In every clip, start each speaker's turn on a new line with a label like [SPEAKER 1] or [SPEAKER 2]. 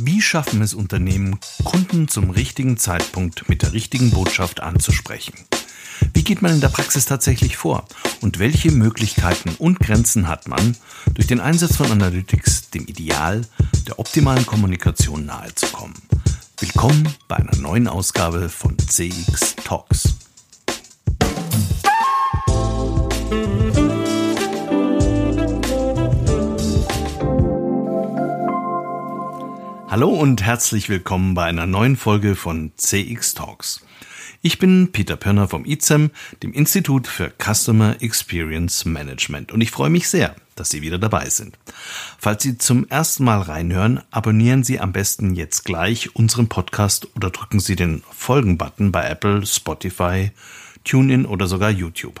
[SPEAKER 1] Wie schaffen es Unternehmen, Kunden zum richtigen Zeitpunkt mit der richtigen Botschaft anzusprechen? Wie geht man in der Praxis tatsächlich vor? Und welche Möglichkeiten und Grenzen hat man, durch den Einsatz von Analytics dem Ideal der optimalen Kommunikation nahezukommen? Willkommen bei einer neuen Ausgabe von CX Talks. Hallo und herzlich willkommen bei einer neuen Folge von CX Talks. Ich bin Peter Pirner vom ICEM, dem Institut für Customer Experience Management und ich freue mich sehr, dass Sie wieder dabei sind. Falls Sie zum ersten Mal reinhören, abonnieren Sie am besten jetzt gleich unseren Podcast oder drücken Sie den Folgen-Button bei Apple, Spotify, TuneIn oder sogar YouTube.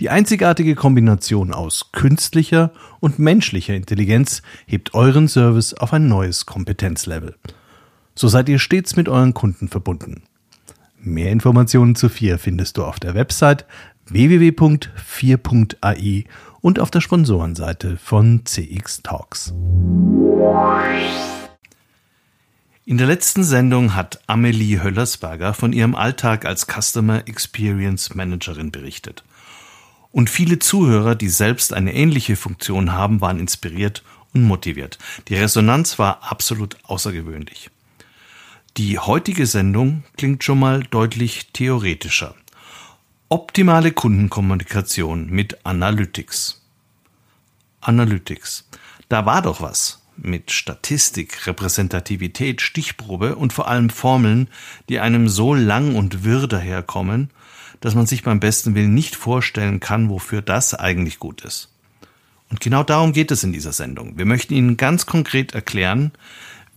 [SPEAKER 1] Die einzigartige Kombination aus künstlicher und menschlicher Intelligenz hebt euren Service auf ein neues Kompetenzlevel. So seid ihr stets mit euren Kunden verbunden. Mehr Informationen zu FIR findest du auf der Website www.4.ai und auf der Sponsorenseite von CX Talks. In der letzten Sendung hat Amelie Höllersberger von ihrem Alltag als Customer Experience Managerin berichtet. Und viele Zuhörer, die selbst eine ähnliche Funktion haben, waren inspiriert und motiviert. Die Resonanz war absolut außergewöhnlich. Die heutige Sendung klingt schon mal deutlich theoretischer. Optimale Kundenkommunikation mit Analytics. Analytics. Da war doch was mit Statistik, Repräsentativität, Stichprobe und vor allem Formeln, die einem so lang und wirr daherkommen, dass man sich beim besten Willen nicht vorstellen kann, wofür das eigentlich gut ist. Und genau darum geht es in dieser Sendung. Wir möchten Ihnen ganz konkret erklären,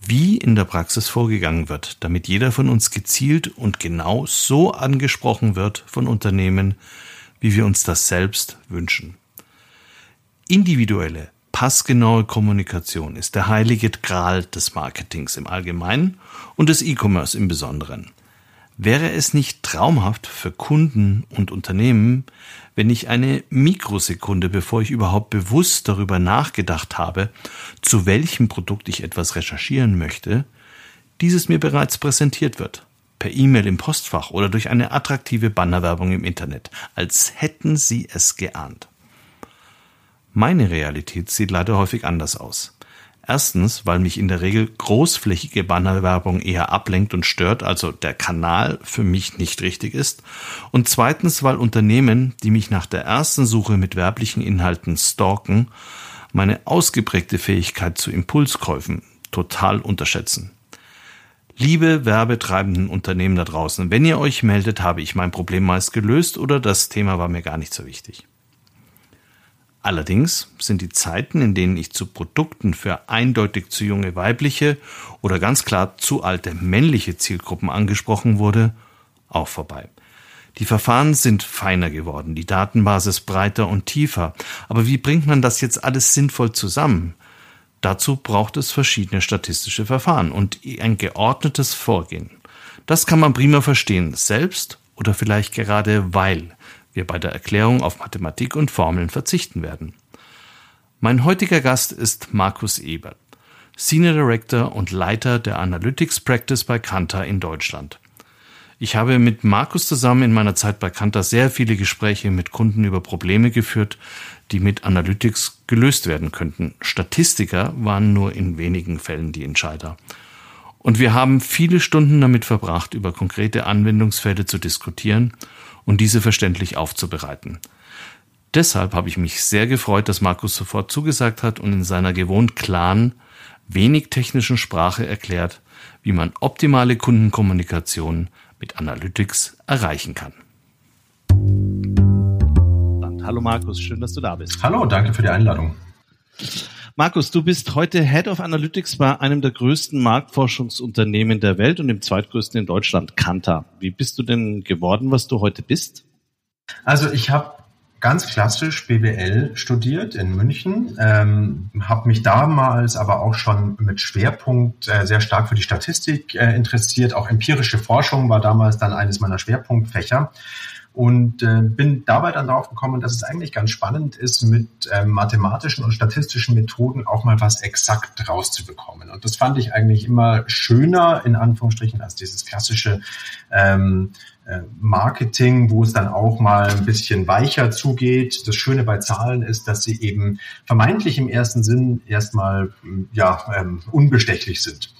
[SPEAKER 1] wie in der Praxis vorgegangen wird, damit jeder von uns gezielt und genau so angesprochen wird von Unternehmen, wie wir uns das selbst wünschen. Individuelle, passgenaue Kommunikation ist der heilige Gral des Marketings im Allgemeinen und des E-Commerce im Besonderen. Wäre es nicht traumhaft für Kunden und Unternehmen, wenn ich eine Mikrosekunde, bevor ich überhaupt bewusst darüber nachgedacht habe, zu welchem Produkt ich etwas recherchieren möchte, dieses mir bereits präsentiert wird, per E-Mail im Postfach oder durch eine attraktive Bannerwerbung im Internet, als hätten Sie es geahnt. Meine Realität sieht leider häufig anders aus. Erstens, weil mich in der Regel großflächige Bannerwerbung eher ablenkt und stört, also der Kanal für mich nicht richtig ist. Und zweitens, weil Unternehmen, die mich nach der ersten Suche mit werblichen Inhalten stalken, meine ausgeprägte Fähigkeit zu Impulskäufen total unterschätzen. Liebe werbetreibenden Unternehmen da draußen, wenn ihr euch meldet, habe ich mein Problem meist gelöst oder das Thema war mir gar nicht so wichtig. Allerdings sind die Zeiten, in denen ich zu Produkten für eindeutig zu junge weibliche oder ganz klar zu alte männliche Zielgruppen angesprochen wurde, auch vorbei. Die Verfahren sind feiner geworden, die Datenbasis breiter und tiefer. Aber wie bringt man das jetzt alles sinnvoll zusammen? Dazu braucht es verschiedene statistische Verfahren und ein geordnetes Vorgehen. Das kann man prima verstehen, selbst oder vielleicht gerade weil wir bei der Erklärung auf Mathematik und Formeln verzichten werden. Mein heutiger Gast ist Markus Ebert, Senior Director und Leiter der Analytics Practice bei Kantar in Deutschland. Ich habe mit Markus zusammen in meiner Zeit bei Kantar sehr viele Gespräche mit Kunden über Probleme geführt, die mit Analytics gelöst werden könnten. Statistiker waren nur in wenigen Fällen die Entscheider. Und wir haben viele Stunden damit verbracht, über konkrete Anwendungsfälle zu diskutieren und diese verständlich aufzubereiten. Deshalb habe ich mich sehr gefreut, dass Markus sofort zugesagt hat und in seiner gewohnt klaren, wenig technischen Sprache erklärt, wie man optimale Kundenkommunikation mit Analytics erreichen kann. Hallo Markus, schön, dass du da bist.
[SPEAKER 2] Hallo, danke für die Einladung.
[SPEAKER 1] Markus, du bist heute Head of Analytics bei einem der größten Marktforschungsunternehmen der Welt und dem zweitgrößten in Deutschland, Kanta. Wie bist du denn geworden, was du heute bist?
[SPEAKER 2] Also ich habe ganz klassisch BWL studiert in München, ähm, habe mich damals aber auch schon mit Schwerpunkt äh, sehr stark für die Statistik äh, interessiert. Auch empirische Forschung war damals dann eines meiner Schwerpunktfächer und äh, bin dabei dann drauf gekommen, dass es eigentlich ganz spannend ist, mit ähm, mathematischen und statistischen Methoden auch mal was exakt rauszubekommen. Und das fand ich eigentlich immer schöner, in Anführungsstrichen, als dieses klassische ähm, äh, Marketing, wo es dann auch mal ein bisschen weicher zugeht. Das Schöne bei Zahlen ist, dass sie eben vermeintlich im ersten Sinn erstmal ja ähm, unbestechlich sind.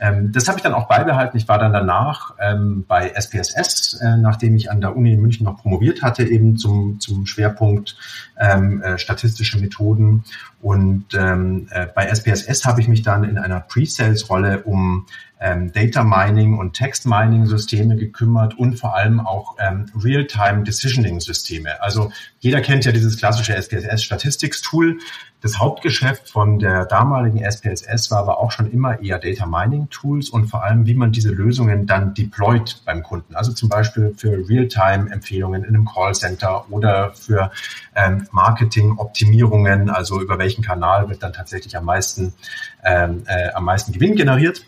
[SPEAKER 2] Ähm, das habe ich dann auch beibehalten. Ich war dann danach ähm, bei SPSS, äh, nachdem ich an der Uni in München noch promoviert hatte, eben zum, zum Schwerpunkt ähm, äh, statistische Methoden. Und ähm, äh, bei SPSS habe ich mich dann in einer Pre-Sales-Rolle um ähm, Data Mining und Text Mining Systeme gekümmert und vor allem auch ähm, Real-Time Decisioning Systeme. Also jeder kennt ja dieses klassische SPSS Statistics Tool. Das Hauptgeschäft von der damaligen SPSS war aber auch schon immer eher Data Mining Tools und vor allem, wie man diese Lösungen dann deployt beim Kunden. Also zum Beispiel für Real-Time Empfehlungen in einem Callcenter oder für ähm, Marketing-Optimierungen, also über welchen Kanal wird dann tatsächlich am meisten, ähm, äh, am meisten Gewinn generiert.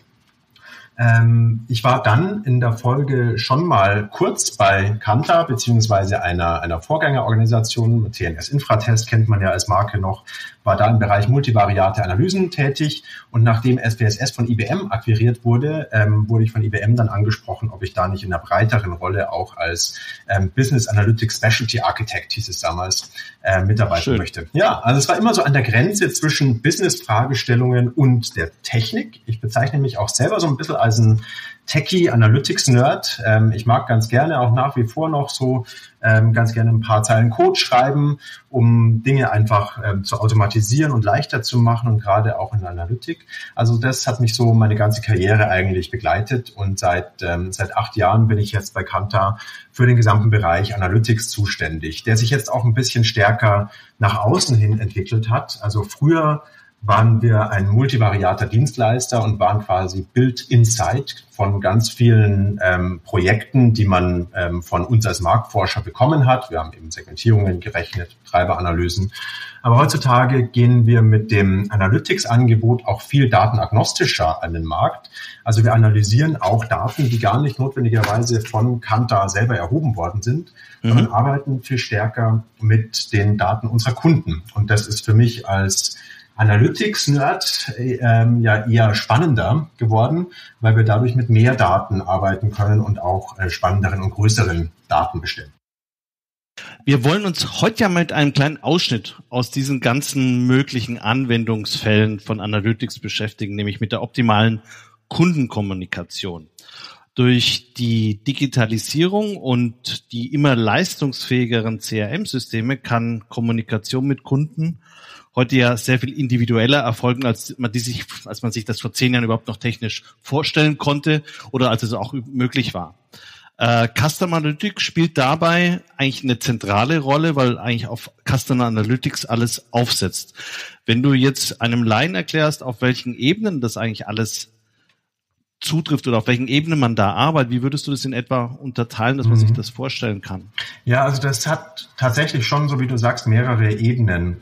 [SPEAKER 2] Ähm, ich war dann in der Folge schon mal kurz bei Kanta beziehungsweise einer, einer Vorgängerorganisation, TNS Infratest kennt man ja als Marke noch, war da im Bereich multivariate Analysen tätig und nachdem SPSS von IBM akquiriert wurde, ähm, wurde ich von IBM dann angesprochen, ob ich da nicht in einer breiteren Rolle auch als ähm, Business Analytics Specialty Architect, hieß es damals, äh, mitarbeiten Schön. möchte. Ja, also es war immer so an der Grenze zwischen Business-Fragestellungen und der Technik. Ich bezeichne mich auch selber so ein bisschen als ein Techie Analytics Nerd. Ähm, ich mag ganz gerne auch nach wie vor noch so ähm, ganz gerne ein paar Zeilen Code schreiben, um Dinge einfach ähm, zu automatisieren und leichter zu machen und gerade auch in Analytik. Also das hat mich so meine ganze Karriere eigentlich begleitet und seit ähm, seit acht Jahren bin ich jetzt bei Kanta für den gesamten Bereich Analytics zuständig, der sich jetzt auch ein bisschen stärker nach außen hin entwickelt hat. Also früher waren wir ein multivariater Dienstleister und waren quasi Build Insight von ganz vielen ähm, Projekten, die man ähm, von uns als Marktforscher bekommen hat. Wir haben eben Segmentierungen gerechnet, Treiberanalysen. Aber heutzutage gehen wir mit dem Analytics-Angebot auch viel datenagnostischer an den Markt. Also wir analysieren auch Daten, die gar nicht notwendigerweise von Kanta selber erhoben worden sind, mhm. sondern arbeiten viel stärker mit den Daten unserer Kunden. Und das ist für mich als Analytics-Nerd ähm, ja eher spannender geworden, weil wir dadurch mit mehr Daten arbeiten können und auch äh, spannenderen und größeren Datenbeständen.
[SPEAKER 1] Wir wollen uns heute ja mit einem kleinen Ausschnitt aus diesen ganzen möglichen Anwendungsfällen von Analytics beschäftigen, nämlich mit der optimalen Kundenkommunikation. Durch die Digitalisierung und die immer leistungsfähigeren CRM-Systeme kann Kommunikation mit Kunden heute ja sehr viel individueller erfolgen, als man, die sich, als man sich das vor zehn Jahren überhaupt noch technisch vorstellen konnte oder als es auch möglich war. Äh, Customer Analytics spielt dabei eigentlich eine zentrale Rolle, weil eigentlich auf Customer Analytics alles aufsetzt. Wenn du jetzt einem Laien erklärst, auf welchen Ebenen das eigentlich alles zutrifft oder auf welchen Ebenen man da arbeitet, wie würdest du das in etwa unterteilen, dass man mhm. sich das vorstellen kann?
[SPEAKER 2] Ja, also das hat tatsächlich schon, so wie du sagst, mehrere Ebenen.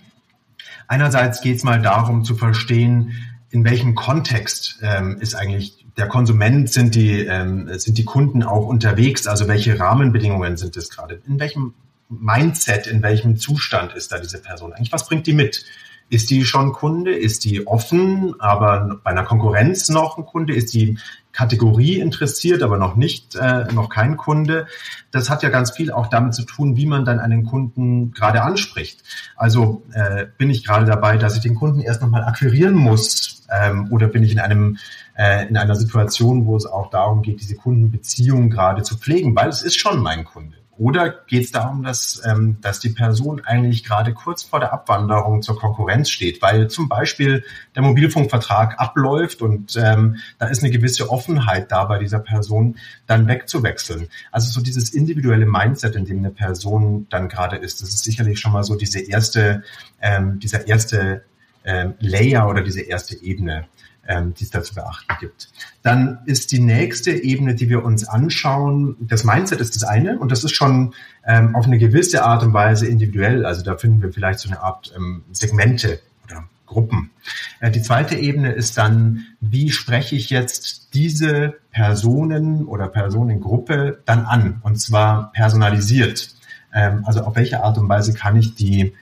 [SPEAKER 2] Einerseits geht es mal darum zu verstehen, in welchem Kontext ähm, ist eigentlich der Konsument, sind die, ähm, sind die Kunden auch unterwegs, also welche Rahmenbedingungen sind es gerade, in welchem Mindset, in welchem Zustand ist da diese Person eigentlich, was bringt die mit? Ist die schon Kunde? Ist die offen, aber bei einer Konkurrenz noch ein Kunde? Ist die Kategorie interessiert, aber noch nicht, äh, noch kein Kunde? Das hat ja ganz viel auch damit zu tun, wie man dann einen Kunden gerade anspricht. Also äh, bin ich gerade dabei, dass ich den Kunden erst nochmal akquirieren muss ähm, oder bin ich in einem äh, in einer Situation, wo es auch darum geht, diese Kundenbeziehung gerade zu pflegen, weil es ist schon mein Kunde. Oder geht es darum, dass, ähm, dass die Person eigentlich gerade kurz vor der Abwanderung zur Konkurrenz steht, weil zum Beispiel der Mobilfunkvertrag abläuft und ähm, da ist eine gewisse Offenheit da bei dieser Person, dann wegzuwechseln. Also so dieses individuelle Mindset, in dem eine Person dann gerade ist, das ist sicherlich schon mal so diese erste, ähm, dieser erste ähm, Layer oder diese erste Ebene ähm, die es da zu beachten gibt. Dann ist die nächste Ebene, die wir uns anschauen, das Mindset ist das eine und das ist schon ähm, auf eine gewisse Art und Weise individuell. Also da finden wir vielleicht so eine Art ähm, Segmente oder Gruppen. Äh, die zweite Ebene ist dann, wie spreche ich jetzt diese Personen oder Personengruppe dann an und zwar personalisiert. Ähm, also auf welche Art und Weise kann ich die,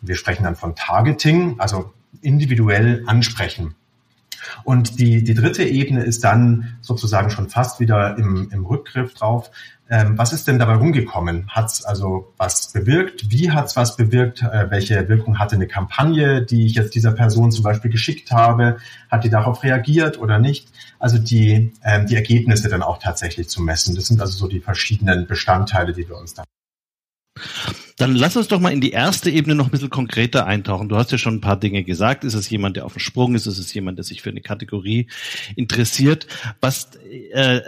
[SPEAKER 2] wir sprechen dann von Targeting, also individuell ansprechen. Und die, die dritte Ebene ist dann sozusagen schon fast wieder im, im Rückgriff drauf. Ähm, was ist denn dabei rumgekommen? Hat es also was bewirkt? Wie hat es was bewirkt? Äh, welche Wirkung hatte eine Kampagne, die ich jetzt dieser Person zum Beispiel geschickt habe? Hat die darauf reagiert oder nicht? Also die, ähm, die Ergebnisse dann auch tatsächlich zu messen. Das sind also so die verschiedenen Bestandteile, die wir uns da
[SPEAKER 1] dann lass uns doch mal in die erste Ebene noch ein bisschen konkreter eintauchen. Du hast ja schon ein paar Dinge gesagt. Ist es jemand, der auf dem Sprung ist? Ist es jemand, der sich für eine Kategorie interessiert? Was äh,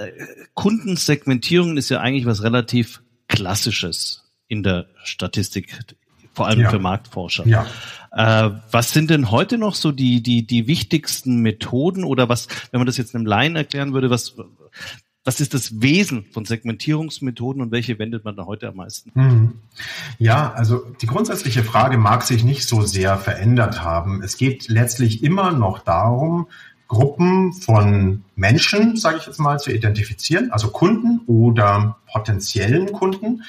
[SPEAKER 1] Kundensegmentierung ist ja eigentlich was relativ Klassisches in der Statistik, vor allem ja. für Marktforscher. Ja. Äh, was sind denn heute noch so die, die, die wichtigsten Methoden oder was, wenn man das jetzt einem Laien erklären würde, was, was ist das Wesen von Segmentierungsmethoden und welche wendet man da heute am meisten?
[SPEAKER 2] Hm. Ja, also die grundsätzliche Frage mag sich nicht so sehr verändert haben. Es geht letztlich immer noch darum, Gruppen von Menschen, sage ich jetzt mal, zu identifizieren, also Kunden oder potenziellen Kunden,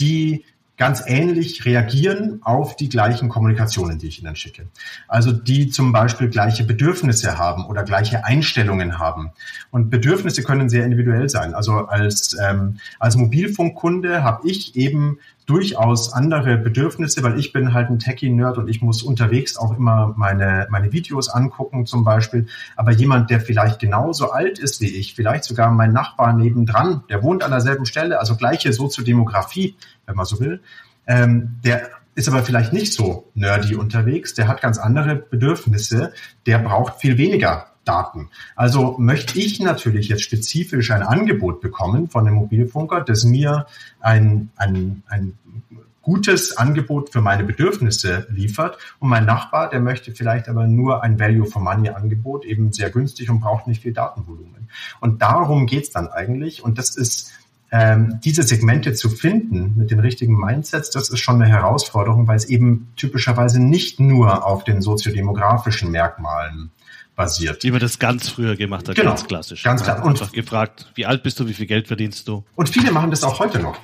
[SPEAKER 2] die ganz ähnlich reagieren auf die gleichen Kommunikationen, die ich ihnen schicke. Also die zum Beispiel gleiche Bedürfnisse haben oder gleiche Einstellungen haben. Und Bedürfnisse können sehr individuell sein. Also als, ähm, als Mobilfunkkunde habe ich eben durchaus andere Bedürfnisse, weil ich bin halt ein Techie-Nerd und ich muss unterwegs auch immer meine, meine Videos angucken zum Beispiel. Aber jemand, der vielleicht genauso alt ist wie ich, vielleicht sogar mein Nachbar nebendran, der wohnt an derselben Stelle, also gleiche Soziodemografie, wenn man so will, ähm, der ist aber vielleicht nicht so nerdy unterwegs, der hat ganz andere Bedürfnisse, der braucht viel weniger Daten. Also möchte ich natürlich jetzt spezifisch ein Angebot bekommen von dem Mobilfunker, das mir ein, ein, ein gutes Angebot für meine Bedürfnisse liefert. Und mein Nachbar, der möchte vielleicht aber nur ein Value for Money Angebot, eben sehr günstig und braucht nicht viel Datenvolumen. Und darum geht's dann eigentlich. Und das ist ähm, diese Segmente zu finden mit den richtigen Mindsets, das ist schon eine Herausforderung, weil es eben typischerweise nicht nur auf den soziodemografischen Merkmalen basiert.
[SPEAKER 1] Wie man das ganz früher gemacht hat,
[SPEAKER 2] genau,
[SPEAKER 1] ganz klassisch.
[SPEAKER 2] Ganz klar.
[SPEAKER 1] Und einfach gefragt, wie alt bist du, wie viel Geld verdienst du?
[SPEAKER 2] Und viele machen das auch heute noch.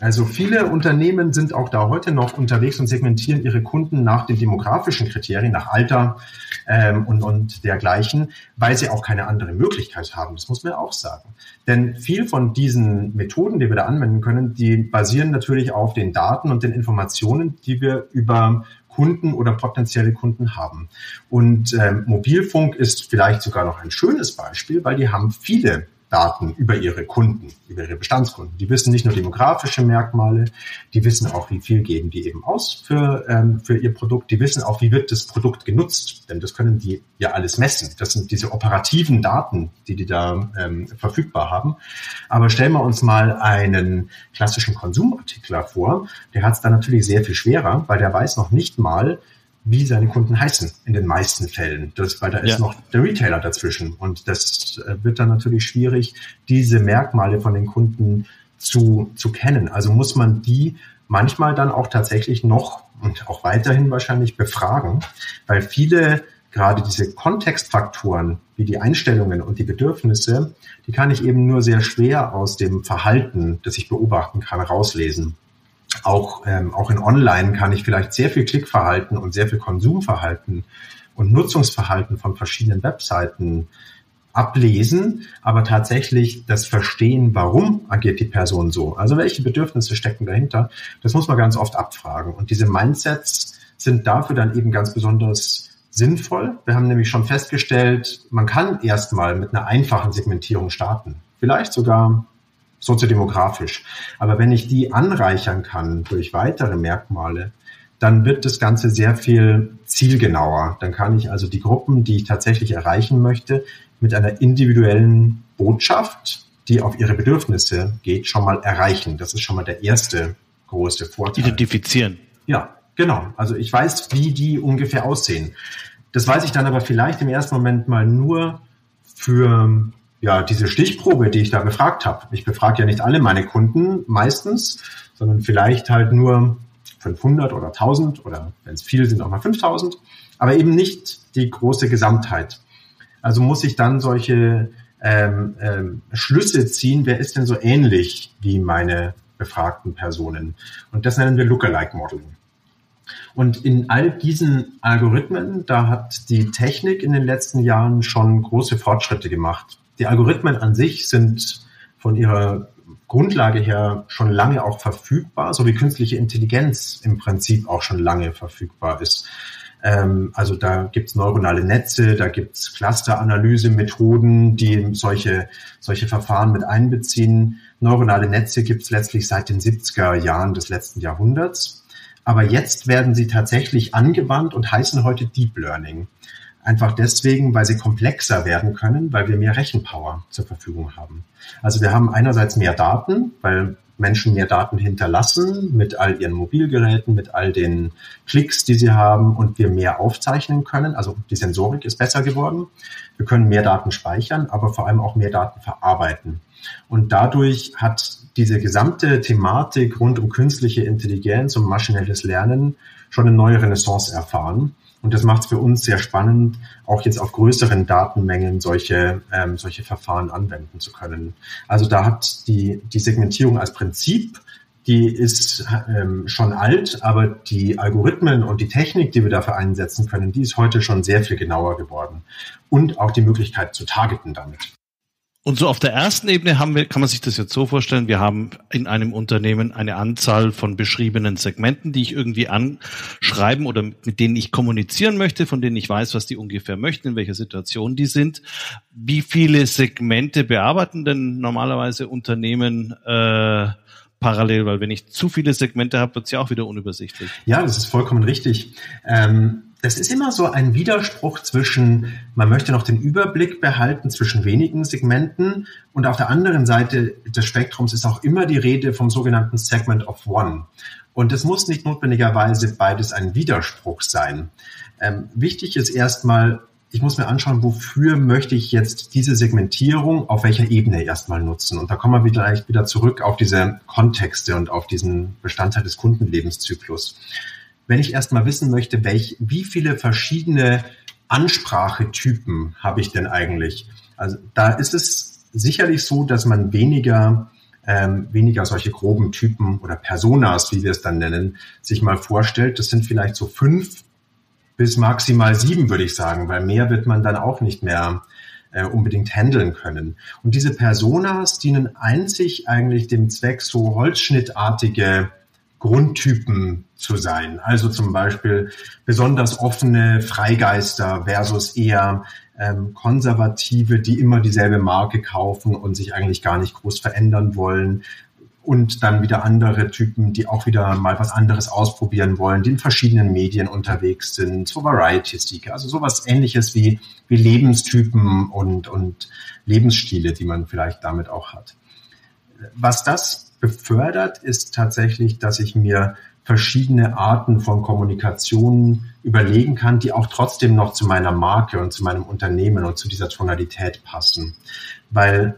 [SPEAKER 2] Also viele Unternehmen sind auch da heute noch unterwegs und segmentieren ihre Kunden nach den demografischen Kriterien, nach Alter ähm, und, und dergleichen, weil sie auch keine andere Möglichkeit haben. Das muss man auch sagen. Denn viel von diesen Methoden, die wir da anwenden können, die basieren natürlich auf den Daten und den Informationen, die wir über Kunden oder potenzielle Kunden haben. Und ähm, Mobilfunk ist vielleicht sogar noch ein schönes Beispiel, weil die haben viele Daten über ihre Kunden, über ihre Bestandskunden. Die wissen nicht nur demografische Merkmale, die wissen auch, wie viel geben die eben aus für, ähm, für ihr Produkt. Die wissen auch, wie wird das Produkt genutzt, denn das können die ja alles messen. Das sind diese operativen Daten, die die da ähm, verfügbar haben. Aber stellen wir uns mal einen klassischen Konsumartikler vor, der hat es dann natürlich sehr viel schwerer, weil der weiß noch nicht mal, wie seine Kunden heißen in den meisten Fällen. Das, weil da ist ja. noch der Retailer dazwischen. Und das äh, wird dann natürlich schwierig, diese Merkmale von den Kunden zu, zu kennen. Also muss man die manchmal dann auch tatsächlich noch und auch weiterhin wahrscheinlich befragen, weil viele gerade diese Kontextfaktoren wie die Einstellungen und die Bedürfnisse, die kann ich eben nur sehr schwer aus dem Verhalten, das ich beobachten kann, rauslesen auch, ähm, auch in Online kann ich vielleicht sehr viel Klickverhalten und sehr viel Konsumverhalten und Nutzungsverhalten von verschiedenen Webseiten ablesen, aber tatsächlich das Verstehen, warum agiert die Person so, also welche Bedürfnisse stecken dahinter, das muss man ganz oft abfragen. Und diese Mindsets sind dafür dann eben ganz besonders sinnvoll. Wir haben nämlich schon festgestellt, man kann erstmal mit einer einfachen Segmentierung starten. Vielleicht sogar soziodemografisch. Aber wenn ich die anreichern kann durch weitere Merkmale, dann wird das Ganze sehr viel zielgenauer. Dann kann ich also die Gruppen, die ich tatsächlich erreichen möchte, mit einer individuellen Botschaft, die auf ihre Bedürfnisse geht, schon mal erreichen. Das ist schon mal der erste große Vorteil.
[SPEAKER 1] Identifizieren.
[SPEAKER 2] Ja, genau. Also ich weiß, wie die ungefähr aussehen. Das weiß ich dann aber vielleicht im ersten Moment mal nur für ja, diese Stichprobe, die ich da befragt habe. Ich befrage ja nicht alle meine Kunden meistens, sondern vielleicht halt nur 500 oder 1000 oder wenn es viele sind auch mal 5000, aber eben nicht die große Gesamtheit. Also muss ich dann solche ähm, ähm, Schlüsse ziehen, wer ist denn so ähnlich wie meine befragten Personen. Und das nennen wir Lookalike Modeling. Und in all diesen Algorithmen, da hat die Technik in den letzten Jahren schon große Fortschritte gemacht. Die Algorithmen an sich sind von ihrer Grundlage her schon lange auch verfügbar, so wie künstliche Intelligenz im Prinzip auch schon lange verfügbar ist. Ähm, also da gibt's neuronale Netze, da gibt's Clusteranalyse-Methoden, die solche, solche Verfahren mit einbeziehen. Neuronale Netze gibt's letztlich seit den 70er Jahren des letzten Jahrhunderts. Aber jetzt werden sie tatsächlich angewandt und heißen heute Deep Learning. Einfach deswegen, weil sie komplexer werden können, weil wir mehr Rechenpower zur Verfügung haben. Also wir haben einerseits mehr Daten, weil Menschen mehr Daten hinterlassen mit all ihren Mobilgeräten, mit all den Klicks, die sie haben und wir mehr aufzeichnen können. Also die Sensorik ist besser geworden. Wir können mehr Daten speichern, aber vor allem auch mehr Daten verarbeiten. Und dadurch hat diese gesamte Thematik rund um künstliche Intelligenz und maschinelles Lernen schon eine neue Renaissance erfahren. Und das macht es für uns sehr spannend, auch jetzt auf größeren Datenmengen solche, ähm, solche Verfahren anwenden zu können. Also da hat die, die Segmentierung als Prinzip, die ist ähm, schon alt, aber die Algorithmen und die Technik, die wir dafür einsetzen können, die ist heute schon sehr viel genauer geworden. Und auch die Möglichkeit zu targeten damit.
[SPEAKER 1] Und so auf der ersten Ebene haben wir, kann man sich das jetzt so vorstellen, wir haben in einem Unternehmen eine Anzahl von beschriebenen Segmenten, die ich irgendwie anschreiben oder mit denen ich kommunizieren möchte, von denen ich weiß, was die ungefähr möchten, in welcher Situation die sind. Wie viele Segmente bearbeiten denn normalerweise Unternehmen äh, parallel? Weil wenn ich zu viele Segmente habe, wird es ja auch wieder unübersichtlich.
[SPEAKER 2] Ja, das ist vollkommen richtig. Ähm das ist immer so ein Widerspruch zwischen, man möchte noch den Überblick behalten zwischen wenigen Segmenten und auf der anderen Seite des Spektrums ist auch immer die Rede vom sogenannten Segment of One. Und es muss nicht notwendigerweise beides ein Widerspruch sein. Ähm, wichtig ist erstmal, ich muss mir anschauen, wofür möchte ich jetzt diese Segmentierung auf welcher Ebene erstmal nutzen. Und da kommen wir vielleicht wieder zurück auf diese Kontexte und auf diesen Bestandteil des Kundenlebenszyklus wenn ich erstmal wissen möchte, welch, wie viele verschiedene Ansprachetypen habe ich denn eigentlich? Also da ist es sicherlich so, dass man weniger ähm, weniger solche groben Typen oder Personas, wie wir es dann nennen, sich mal vorstellt. Das sind vielleicht so fünf bis maximal sieben, würde ich sagen, weil mehr wird man dann auch nicht mehr äh, unbedingt handeln können. Und diese Personas dienen einzig eigentlich dem Zweck, so holzschnittartige Grundtypen zu sein. Also zum Beispiel besonders offene Freigeister versus eher ähm, Konservative, die immer dieselbe Marke kaufen und sich eigentlich gar nicht groß verändern wollen. Und dann wieder andere Typen, die auch wieder mal was anderes ausprobieren wollen, die in verschiedenen Medien unterwegs sind, so Variety-Seeker, also sowas ähnliches wie, wie Lebenstypen und, und Lebensstile, die man vielleicht damit auch hat. Was das befördert, ist tatsächlich, dass ich mir verschiedene Arten von Kommunikation überlegen kann, die auch trotzdem noch zu meiner Marke und zu meinem Unternehmen und zu dieser Tonalität passen. Weil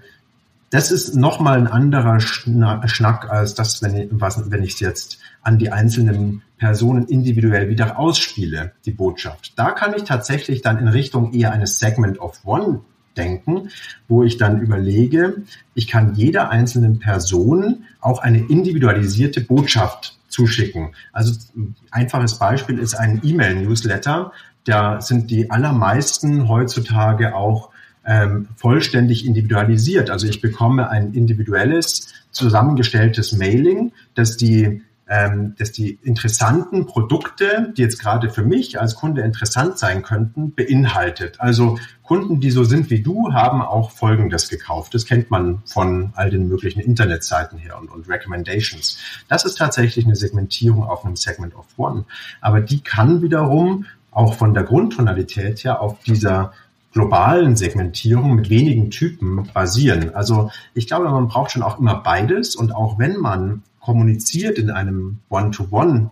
[SPEAKER 2] das ist nochmal ein anderer Schnack als das, wenn ich, was, wenn ich es jetzt an die einzelnen Personen individuell wieder ausspiele, die Botschaft. Da kann ich tatsächlich dann in Richtung eher eines Segment of One denken, wo ich dann überlege, ich kann jeder einzelnen Person auch eine individualisierte Botschaft zuschicken. Also ein einfaches Beispiel ist ein E-Mail-Newsletter. Da sind die allermeisten heutzutage auch ähm, vollständig individualisiert. Also ich bekomme ein individuelles, zusammengestelltes Mailing, das die ähm, dass die interessanten Produkte, die jetzt gerade für mich als Kunde interessant sein könnten, beinhaltet. Also Kunden, die so sind wie du, haben auch Folgendes gekauft. Das kennt man von all den möglichen Internetseiten her und, und Recommendations. Das ist tatsächlich eine Segmentierung auf einem Segment of One. Aber die kann wiederum auch von der Grundtonalität her auf dieser globalen Segmentierung mit wenigen Typen basieren. Also ich glaube, man braucht schon auch immer beides und auch wenn man kommuniziert in einem One-to-One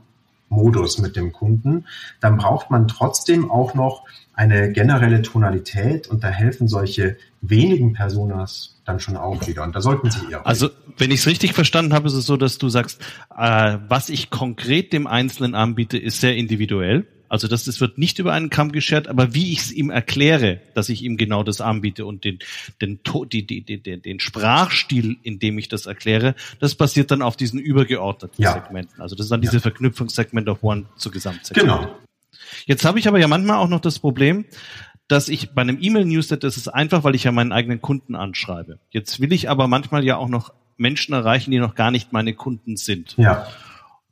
[SPEAKER 2] Modus mit dem Kunden, dann braucht man trotzdem auch noch eine generelle Tonalität und da helfen solche wenigen Personas dann schon auch wieder. Und da sollten Sie eher.
[SPEAKER 1] Also, wenn ich es richtig verstanden habe, ist es so, dass du sagst, äh, was ich konkret dem Einzelnen anbiete, ist sehr individuell. Also das, das wird nicht über einen Kamm geschert, aber wie ich es ihm erkläre, dass ich ihm genau das anbiete und den, den, die, die, die, den, den Sprachstil, in dem ich das erkläre, das basiert dann auf diesen übergeordneten ja. Segmenten. Also das ist dann diese ja. Verknüpfungssegment of One zu Gesamtsegment. Genau. Jetzt habe ich aber ja manchmal auch noch das Problem, dass ich bei einem E-Mail-Newsletter, das ist einfach, weil ich ja meinen eigenen Kunden anschreibe. Jetzt will ich aber manchmal ja auch noch Menschen erreichen, die noch gar nicht meine Kunden sind.
[SPEAKER 2] Ja.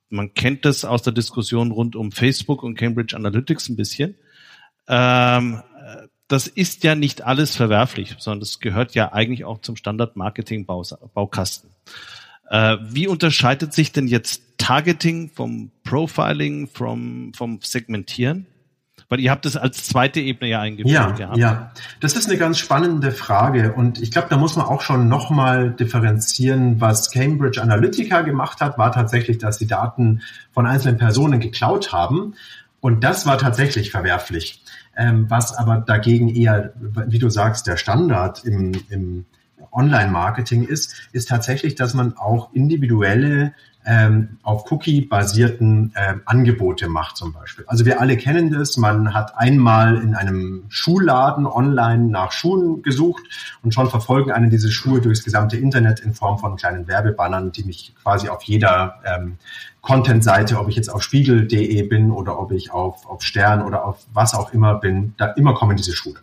[SPEAKER 1] Man kennt das aus der Diskussion rund um Facebook und Cambridge Analytics ein bisschen. Ähm, das ist ja nicht alles verwerflich, sondern das gehört ja eigentlich auch zum Standard-Marketing-Baukasten. Äh, wie unterscheidet sich denn jetzt Targeting vom Profiling, vom, vom Segmentieren? Weil ihr habt es als zweite Ebene ja eingeführt.
[SPEAKER 2] Ja, gehabt. ja. Das ist eine ganz spannende Frage und ich glaube, da muss man auch schon nochmal differenzieren. Was Cambridge Analytica gemacht hat, war tatsächlich, dass sie Daten von einzelnen Personen geklaut haben und das war tatsächlich verwerflich. Ähm, was aber dagegen eher, wie du sagst, der Standard im, im Online-Marketing ist, ist tatsächlich, dass man auch individuelle ähm, auf Cookie-basierten ähm, Angebote macht zum Beispiel. Also wir alle kennen das. Man hat einmal in einem Schuhladen online nach Schuhen gesucht und schon verfolgen einen diese Schuhe durchs gesamte Internet in Form von kleinen Werbebannern, die mich quasi auf jeder ähm, Content-Seite, ob ich jetzt auf spiegel.de bin oder ob ich auf, auf Stern oder auf was auch immer bin, da immer kommen diese Schuhe.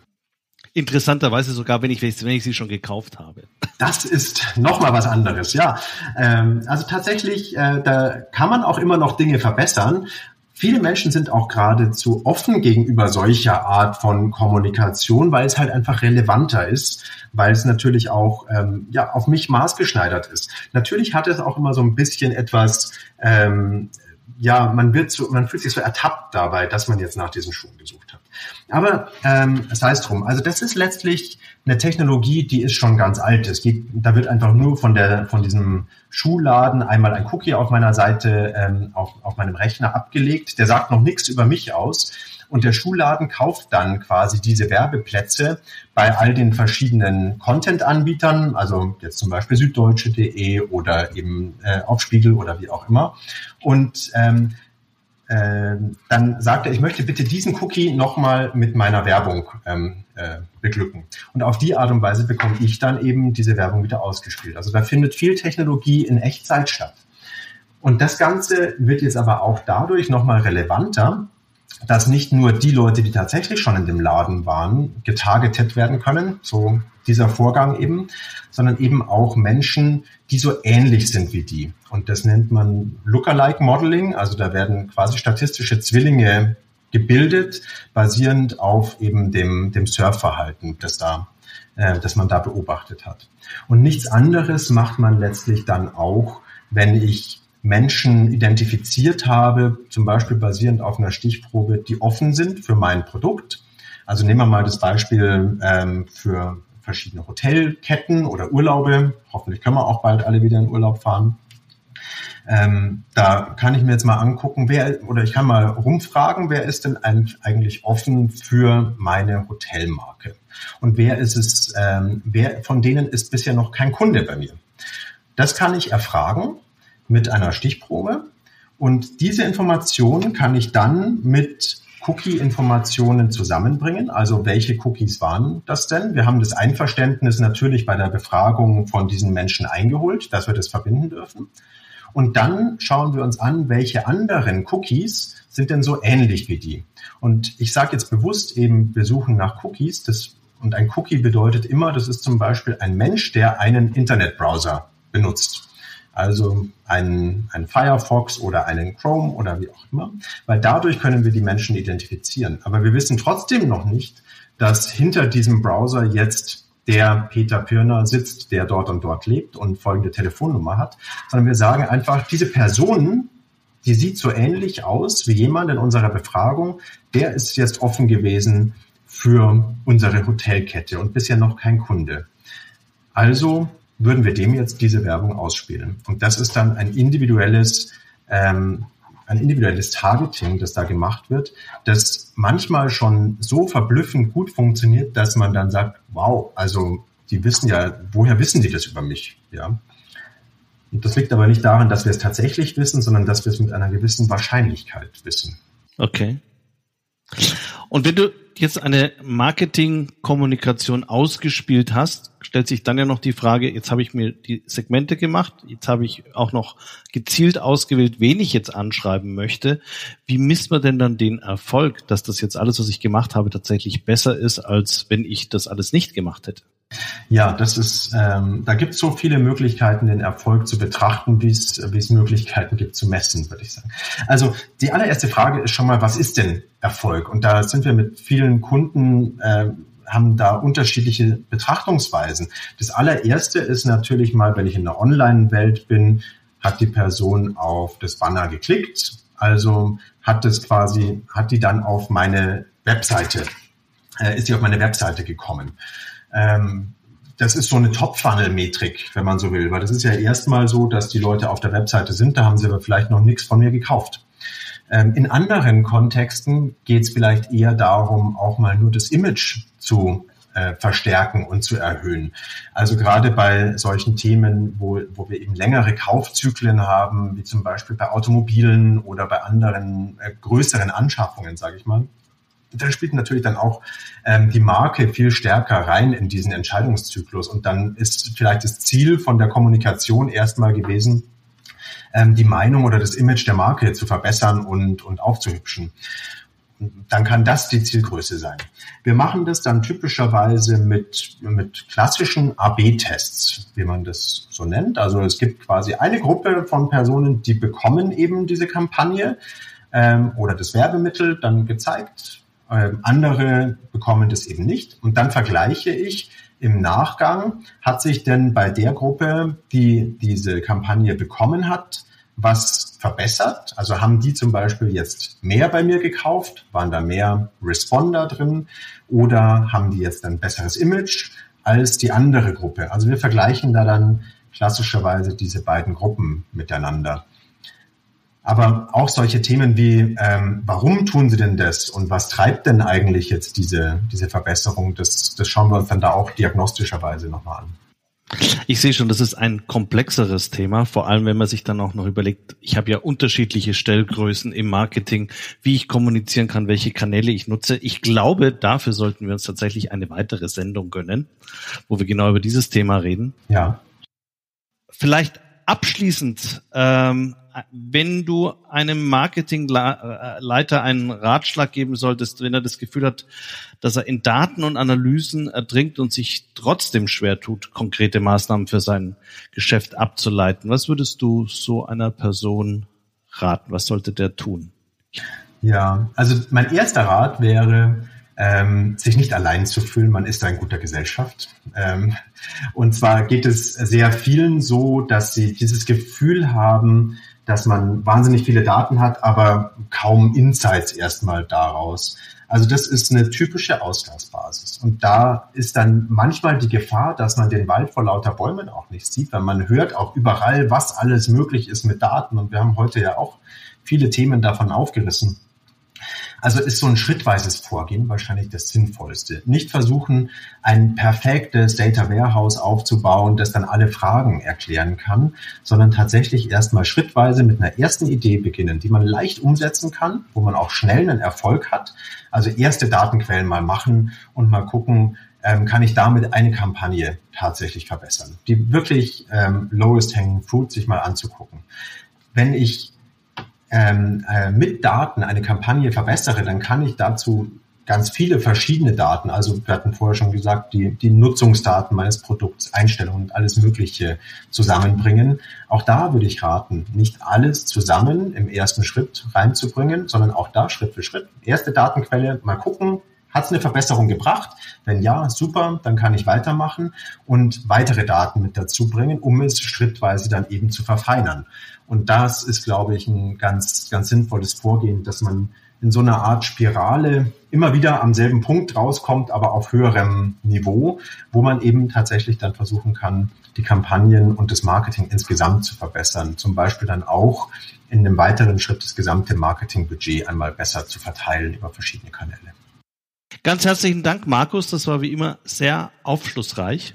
[SPEAKER 1] Interessanterweise sogar, wenn ich, wenn ich sie schon gekauft habe.
[SPEAKER 2] Das ist nochmal was anderes, ja. Ähm, also tatsächlich, äh, da kann man auch immer noch Dinge verbessern. Viele Menschen sind auch geradezu offen gegenüber solcher Art von Kommunikation, weil es halt einfach relevanter ist, weil es natürlich auch ähm, ja auf mich maßgeschneidert ist. Natürlich hat es auch immer so ein bisschen etwas ähm, ja, man wird so, man fühlt sich so ertappt dabei, dass man jetzt nach diesen Schuhen gesucht hat. Aber ähm, sei es drum. Also das ist letztlich eine Technologie, die ist schon ganz alt. Es geht, da wird einfach nur von der von diesem Schuhladen einmal ein Cookie auf meiner Seite ähm, auf, auf meinem Rechner abgelegt. Der sagt noch nichts über mich aus. Und der Schuhladen kauft dann quasi diese Werbeplätze bei all den verschiedenen Content-Anbietern, also jetzt zum Beispiel süddeutsche.de oder eben äh, auf Spiegel oder wie auch immer. Und ähm, äh, dann sagt er, ich möchte bitte diesen Cookie nochmal mit meiner Werbung ähm, äh, beglücken. Und auf die Art und Weise bekomme ich dann eben diese Werbung wieder ausgespielt. Also da findet viel Technologie in Echtzeit statt. Und das Ganze wird jetzt aber auch dadurch nochmal relevanter, dass nicht nur die Leute, die tatsächlich schon in dem Laden waren, getargetet werden können, so dieser Vorgang eben, sondern eben auch Menschen, die so ähnlich sind wie die. Und das nennt man Lookalike Modeling. Also da werden quasi statistische Zwillinge gebildet, basierend auf eben dem, dem Surfverhalten, das da, äh, das man da beobachtet hat. Und nichts anderes macht man letztlich dann auch, wenn ich Menschen identifiziert habe, zum Beispiel basierend auf einer Stichprobe, die offen sind für mein Produkt. Also nehmen wir mal das Beispiel ähm, für verschiedene Hotelketten oder Urlaube. Hoffentlich können wir auch bald alle wieder in Urlaub fahren. Ähm, da kann ich mir jetzt mal angucken, wer oder ich kann mal rumfragen, wer ist denn eigentlich offen für meine Hotelmarke und wer ist es, ähm, wer von denen ist bisher noch kein Kunde bei mir. Das kann ich erfragen mit einer Stichprobe. Und diese Informationen kann ich dann mit Cookie-Informationen zusammenbringen. Also welche Cookies waren das denn? Wir haben das Einverständnis natürlich bei der Befragung von diesen Menschen eingeholt, dass wir das verbinden dürfen. Und dann schauen wir uns an, welche anderen Cookies sind denn so ähnlich wie die. Und ich sage jetzt bewusst eben, wir suchen nach Cookies. Das, und ein Cookie bedeutet immer, das ist zum Beispiel ein Mensch, der einen Internetbrowser benutzt also einen, einen Firefox oder einen Chrome oder wie auch immer, weil dadurch können wir die Menschen identifizieren. Aber wir wissen trotzdem noch nicht, dass hinter diesem Browser jetzt der Peter Pirner sitzt, der dort und dort lebt und folgende Telefonnummer hat, sondern wir sagen einfach, diese Person, die sieht so ähnlich aus wie jemand in unserer Befragung, der ist jetzt offen gewesen für unsere Hotelkette und bisher noch kein Kunde. Also würden wir dem jetzt diese Werbung ausspielen. Und das ist dann ein individuelles ähm, ein individuelles Targeting, das da gemacht wird, das manchmal schon so verblüffend gut funktioniert, dass man dann sagt, wow, also die wissen ja, woher wissen die das über mich? Ja. Und das liegt aber nicht daran, dass wir es tatsächlich wissen, sondern dass wir es mit einer gewissen Wahrscheinlichkeit wissen.
[SPEAKER 1] Okay. Und wenn du jetzt eine Marketingkommunikation ausgespielt hast, stellt sich dann ja noch die Frage, jetzt habe ich mir die Segmente gemacht, jetzt habe ich auch noch gezielt ausgewählt, wen ich jetzt anschreiben möchte. Wie misst man denn dann den Erfolg, dass das jetzt alles, was ich gemacht habe, tatsächlich besser ist, als wenn ich das alles nicht gemacht hätte?
[SPEAKER 2] Ja, das ist, ähm, da gibt es so viele Möglichkeiten, den Erfolg zu betrachten, wie es Möglichkeiten gibt zu messen, würde ich sagen. Also die allererste Frage ist schon mal, was ist denn Erfolg? Und da sind wir mit vielen Kunden äh, haben da unterschiedliche Betrachtungsweisen. Das allererste ist natürlich mal, wenn ich in der Online-Welt bin, hat die Person auf das Banner geklickt, also hat es quasi, hat die dann auf meine Webseite, äh, ist sie auf meine Webseite gekommen. Ähm, das ist so eine Top-Funnel-Metrik, wenn man so will, weil das ist ja erstmal so, dass die Leute auf der Webseite sind, da haben sie aber vielleicht noch nichts von mir gekauft. Ähm, in anderen Kontexten geht es vielleicht eher darum, auch mal nur das Image zu äh, verstärken und zu erhöhen. Also gerade bei solchen Themen, wo, wo wir eben längere Kaufzyklen haben, wie zum Beispiel bei Automobilen oder bei anderen äh, größeren Anschaffungen, sage ich mal, da spielt natürlich dann auch ähm, die Marke viel stärker rein in diesen Entscheidungszyklus. Und dann ist vielleicht das Ziel von der Kommunikation erstmal gewesen, ähm, die Meinung oder das Image der Marke zu verbessern und, und aufzuhübschen. Dann kann das die Zielgröße sein. Wir machen das dann typischerweise mit, mit klassischen AB-Tests, wie man das so nennt. Also es gibt quasi eine Gruppe von Personen, die bekommen eben diese Kampagne ähm, oder das Werbemittel dann gezeigt ähm, andere bekommen das eben nicht. Und dann vergleiche ich im Nachgang, hat sich denn bei der Gruppe, die diese Kampagne bekommen hat, was verbessert? Also haben die zum Beispiel jetzt mehr bei mir gekauft? Waren da mehr Responder drin? Oder haben die jetzt ein besseres Image als die andere Gruppe? Also wir vergleichen da dann klassischerweise diese beiden Gruppen miteinander. Aber auch solche Themen wie, ähm, warum tun sie denn das und was treibt denn eigentlich jetzt diese, diese Verbesserung, das, das schauen wir uns dann da auch diagnostischerweise nochmal an.
[SPEAKER 1] Ich sehe schon, das ist ein komplexeres Thema, vor allem wenn man sich dann auch noch überlegt, ich habe ja unterschiedliche Stellgrößen im Marketing, wie ich kommunizieren kann, welche Kanäle ich nutze. Ich glaube, dafür sollten wir uns tatsächlich eine weitere Sendung gönnen, wo wir genau über dieses Thema reden.
[SPEAKER 2] Ja.
[SPEAKER 1] Vielleicht abschließend ähm, wenn du einem Marketingleiter einen Ratschlag geben solltest, wenn er das Gefühl hat, dass er in Daten und Analysen ertrinkt und sich trotzdem schwer tut, konkrete Maßnahmen für sein Geschäft abzuleiten, was würdest du so einer Person raten? Was sollte der tun?
[SPEAKER 2] Ja, also mein erster Rat wäre, ähm, sich nicht allein zu fühlen, man ist da in guter Gesellschaft. Ähm, und zwar geht es sehr vielen so, dass sie dieses Gefühl haben, dass man wahnsinnig viele Daten hat, aber kaum Insights erstmal daraus. Also das ist eine typische Ausgangsbasis. Und da ist dann manchmal die Gefahr, dass man den Wald vor lauter Bäumen auch nicht sieht, weil man hört auch überall, was alles möglich ist mit Daten. Und wir haben heute ja auch viele Themen davon aufgerissen. Also ist so ein schrittweises Vorgehen wahrscheinlich das Sinnvollste. Nicht versuchen, ein perfektes Data Warehouse aufzubauen, das dann alle Fragen erklären kann, sondern tatsächlich erstmal schrittweise mit einer ersten Idee beginnen, die man leicht umsetzen kann, wo man auch schnell einen Erfolg hat. Also erste Datenquellen mal machen und mal gucken, ähm, kann ich damit eine Kampagne tatsächlich verbessern. Die wirklich ähm, lowest hanging fruit sich mal anzugucken. Wenn ich ähm, äh, mit Daten eine Kampagne verbessere, dann kann ich dazu ganz viele verschiedene Daten, also wir hatten vorher schon gesagt, die, die Nutzungsdaten meines Produkts, Einstellungen und alles Mögliche zusammenbringen. Auch da würde ich raten, nicht alles zusammen im ersten Schritt reinzubringen, sondern auch da Schritt für Schritt. Erste Datenquelle, mal gucken, hat es eine Verbesserung gebracht? Wenn ja, super, dann kann ich weitermachen und weitere Daten mit dazu bringen, um es schrittweise dann eben zu verfeinern. Und das ist, glaube ich, ein ganz, ganz sinnvolles Vorgehen, dass man in so einer Art Spirale immer wieder am selben Punkt rauskommt, aber auf höherem Niveau, wo man eben tatsächlich dann versuchen kann, die Kampagnen und das Marketing insgesamt zu verbessern. Zum Beispiel dann auch in einem weiteren Schritt das gesamte Marketingbudget einmal besser zu verteilen über verschiedene Kanäle.
[SPEAKER 1] Ganz herzlichen Dank, Markus. Das war wie immer sehr aufschlussreich.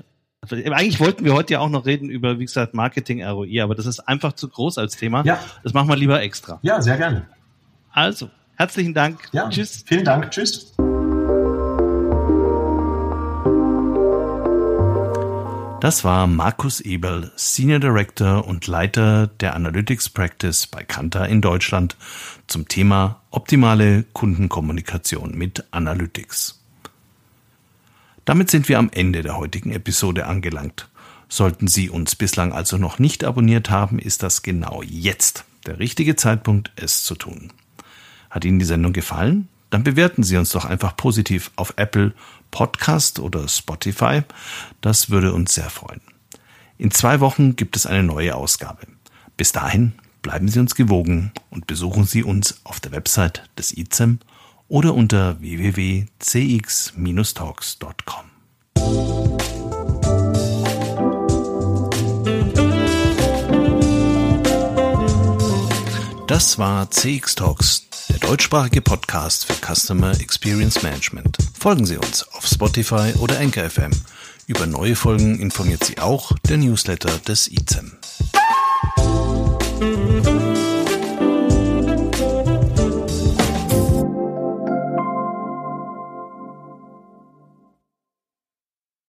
[SPEAKER 1] Eigentlich wollten wir heute ja auch noch reden über, wie gesagt, Marketing ROI, aber das ist einfach zu groß als Thema. Ja. Das machen wir lieber extra.
[SPEAKER 2] Ja, sehr gerne.
[SPEAKER 1] Also, herzlichen Dank.
[SPEAKER 2] Ja, Tschüss. Vielen Dank. Tschüss.
[SPEAKER 1] Das war Markus Ebel, Senior Director und Leiter der Analytics Practice bei Kanta in Deutschland zum Thema optimale Kundenkommunikation mit Analytics. Damit sind wir am Ende der heutigen Episode angelangt. Sollten Sie uns bislang also noch nicht abonniert haben, ist das genau jetzt der richtige Zeitpunkt, es zu tun. Hat Ihnen die Sendung gefallen? Dann bewerten Sie uns doch einfach positiv auf Apple Podcast oder Spotify. Das würde uns sehr freuen. In zwei Wochen gibt es eine neue Ausgabe. Bis dahin bleiben Sie uns gewogen und besuchen Sie uns auf der Website des ICEM oder unter www.cx-talks.com. Das war CX Talks, der deutschsprachige Podcast für Customer Experience Management. Folgen Sie uns auf Spotify oder Anchor FM. Über neue Folgen informiert Sie auch der Newsletter des ICEM.